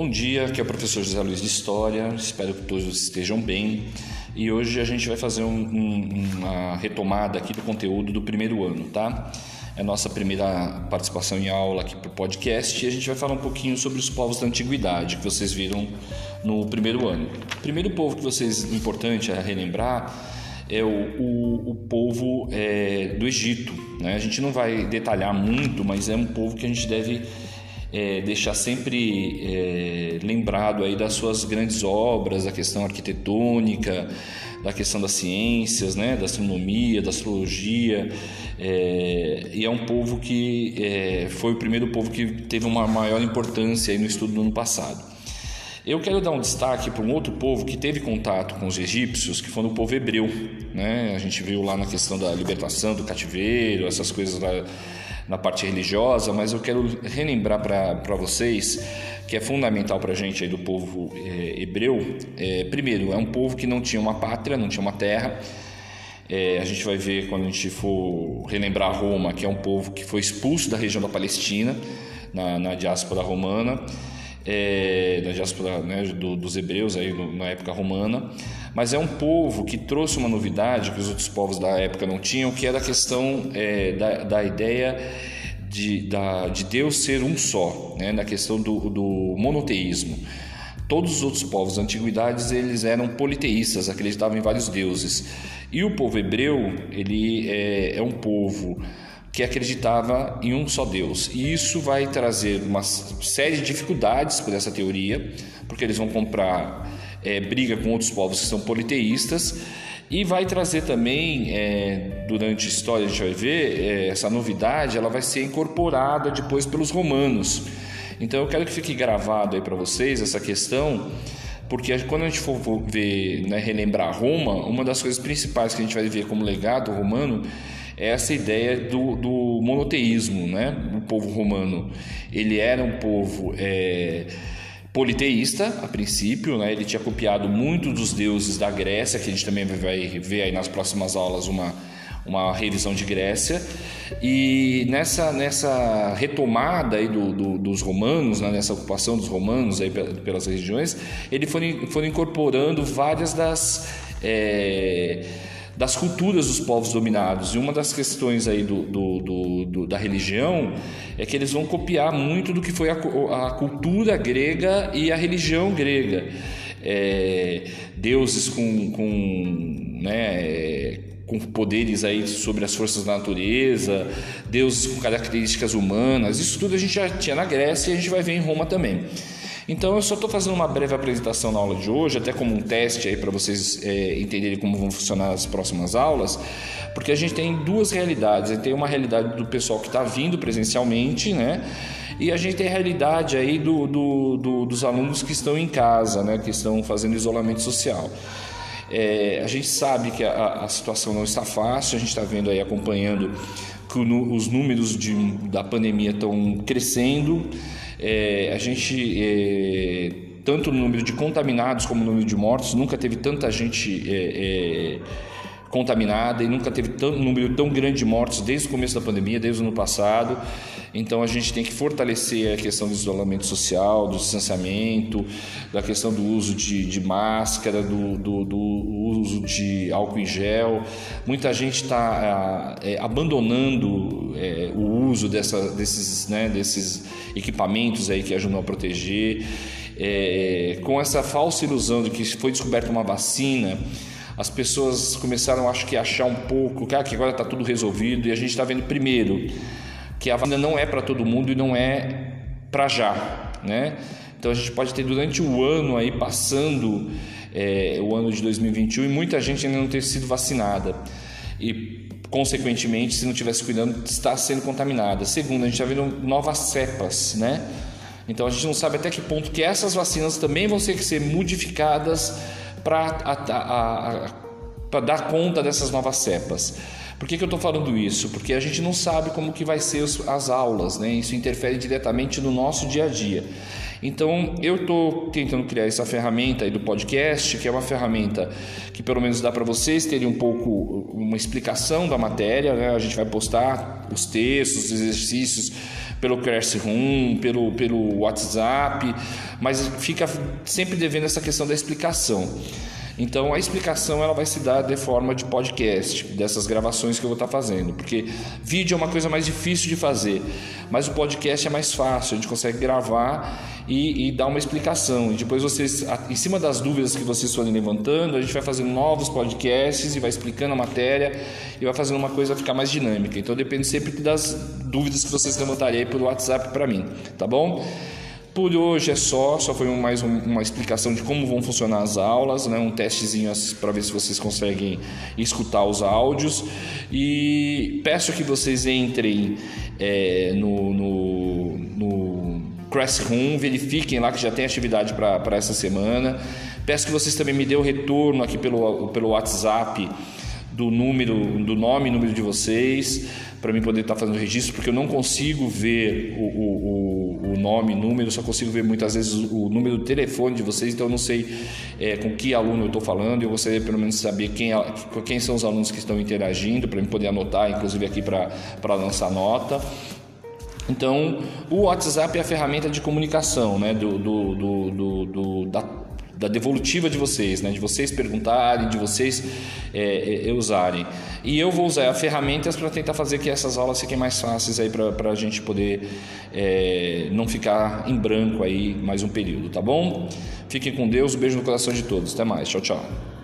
Bom dia, aqui é o professor José Luiz de História, espero que todos estejam bem e hoje a gente vai fazer um, um, uma retomada aqui do conteúdo do primeiro ano, tá? É a nossa primeira participação em aula aqui para o podcast e a gente vai falar um pouquinho sobre os povos da antiguidade que vocês viram no primeiro ano. O primeiro povo que vocês, importante é relembrar, é o, o, o povo é, do Egito. Né? A gente não vai detalhar muito, mas é um povo que a gente deve é, deixar sempre é, lembrado aí das suas grandes obras, da questão arquitetônica, da questão das ciências, né, da astronomia, da astrologia, é, e é um povo que é, foi o primeiro povo que teve uma maior importância aí no estudo do ano passado. Eu quero dar um destaque para um outro povo que teve contato com os egípcios, que foi o povo hebreu. Né? A gente viu lá na questão da libertação do cativeiro, essas coisas lá na parte religiosa, mas eu quero relembrar para vocês que é fundamental para a gente aí do povo é, hebreu. É, primeiro, é um povo que não tinha uma pátria, não tinha uma terra. É, a gente vai ver quando a gente for relembrar Roma, que é um povo que foi expulso da região da Palestina, na, na diáspora romana é, da diáspora né, do, dos hebreus aí na época romana, mas é um povo que trouxe uma novidade que os outros povos da época não tinham, que era a questão é, da, da ideia de, da, de Deus ser um só, né, na questão do, do monoteísmo. Todos os outros povos da antiguidade eles eram politeístas, acreditavam em vários deuses. E o povo hebreu ele é, é um povo que acreditava em um só Deus. E isso vai trazer uma série de dificuldades para essa teoria, porque eles vão comprar é, briga com outros povos que são politeístas. E vai trazer também, é, durante a história a gente vai ver, é, essa novidade ela vai ser incorporada depois pelos romanos. Então eu quero que fique gravado aí para vocês essa questão, porque quando a gente for ver, né, relembrar Roma, uma das coisas principais que a gente vai ver como legado romano essa ideia do, do monoteísmo, né? O povo romano, ele era um povo é, politeísta a princípio, né? Ele tinha copiado muito dos deuses da Grécia, que a gente também vai ver aí nas próximas aulas uma uma revisão de Grécia e nessa, nessa retomada aí do, do, dos romanos, né, nessa ocupação dos romanos aí pelas regiões, eles foram, foram incorporando várias das é, das culturas dos povos dominados. E uma das questões aí do, do, do, do da religião é que eles vão copiar muito do que foi a, a cultura grega e a religião grega. É, deuses com, com, né, com poderes aí sobre as forças da natureza, deuses com características humanas, isso tudo a gente já tinha na Grécia e a gente vai ver em Roma também. Então eu só estou fazendo uma breve apresentação na aula de hoje, até como um teste aí para vocês é, entenderem como vão funcionar as próximas aulas, porque a gente tem duas realidades. Tem uma realidade do pessoal que está vindo presencialmente, né? E a gente tem a realidade aí do, do, do, dos alunos que estão em casa, né? Que estão fazendo isolamento social. É, a gente sabe que a, a, situação não está fácil, a gente está vendo aí, acompanhando que o, os números de, da pandemia estão crescendo. É, a gente, é, tanto no número de contaminados como no número de mortos, nunca teve tanta gente é, é contaminada e nunca teve tão, um número tão grande de mortos desde o começo da pandemia, desde o ano passado. Então a gente tem que fortalecer a questão do isolamento social, do distanciamento, da questão do uso de, de máscara, do, do, do, uso de álcool em gel. Muita gente está é, abandonando é, o uso dessa, desses, né, desses equipamentos aí que ajudam a proteger. É, com essa falsa ilusão de que foi descoberta uma vacina as pessoas começaram, acho que, a achar um pouco que, ah, que agora está tudo resolvido e a gente está vendo primeiro que a vacina não é para todo mundo e não é para já, né? Então a gente pode ter durante o ano aí passando é, o ano de 2021 e muita gente ainda não ter sido vacinada e consequentemente se não tivesse cuidando está sendo contaminada. Segundo, a gente está vendo novas cepas, né? Então a gente não sabe até que ponto que essas vacinas também vão ter que ser modificadas para dar conta dessas novas cepas. Por que, que eu estou falando isso? Porque a gente não sabe como que vai ser as aulas, né? Isso interfere diretamente no nosso dia a dia. Então, eu estou tentando criar essa ferramenta aí do podcast, que é uma ferramenta que pelo menos dá para vocês terem um pouco uma explicação da matéria. Né? A gente vai postar os textos, os exercícios pelo Classroom, pelo, pelo WhatsApp, mas fica sempre devendo essa questão da explicação. Então a explicação ela vai se dar de forma de podcast, dessas gravações que eu vou estar fazendo, porque vídeo é uma coisa mais difícil de fazer, mas o podcast é mais fácil, a gente consegue gravar e, e dar uma explicação. E depois vocês, em cima das dúvidas que vocês forem levantando, a gente vai fazendo novos podcasts e vai explicando a matéria e vai fazendo uma coisa ficar mais dinâmica. Então depende sempre das dúvidas que vocês levantarem aí pelo WhatsApp para mim, tá bom? Por hoje é só, só foi mais um, uma explicação de como vão funcionar as aulas, né? um testezinho para ver se vocês conseguem escutar os áudios. E peço que vocês entrem é, no, no, no Classroom, verifiquem lá que já tem atividade para essa semana. Peço que vocês também me dêem o retorno aqui pelo, pelo WhatsApp do número, do nome e número de vocês, para mim poder estar tá fazendo o registro, porque eu não consigo ver o, o, o nome, número, só consigo ver muitas vezes o número do telefone de vocês, então eu não sei é, com que aluno eu estou falando, eu gostaria pelo menos saber quem, quem são os alunos que estão interagindo, para mim poder anotar, inclusive aqui para lançar nota. Então, o WhatsApp é a ferramenta de comunicação né, do, do, do, do da da devolutiva de vocês, né? de vocês perguntarem, de vocês é, é, usarem. E eu vou usar ferramentas para tentar fazer que essas aulas fiquem mais fáceis aí para a gente poder é, não ficar em branco aí mais um período, tá bom? Fiquem com Deus, um beijo no coração de todos. Até mais, tchau, tchau.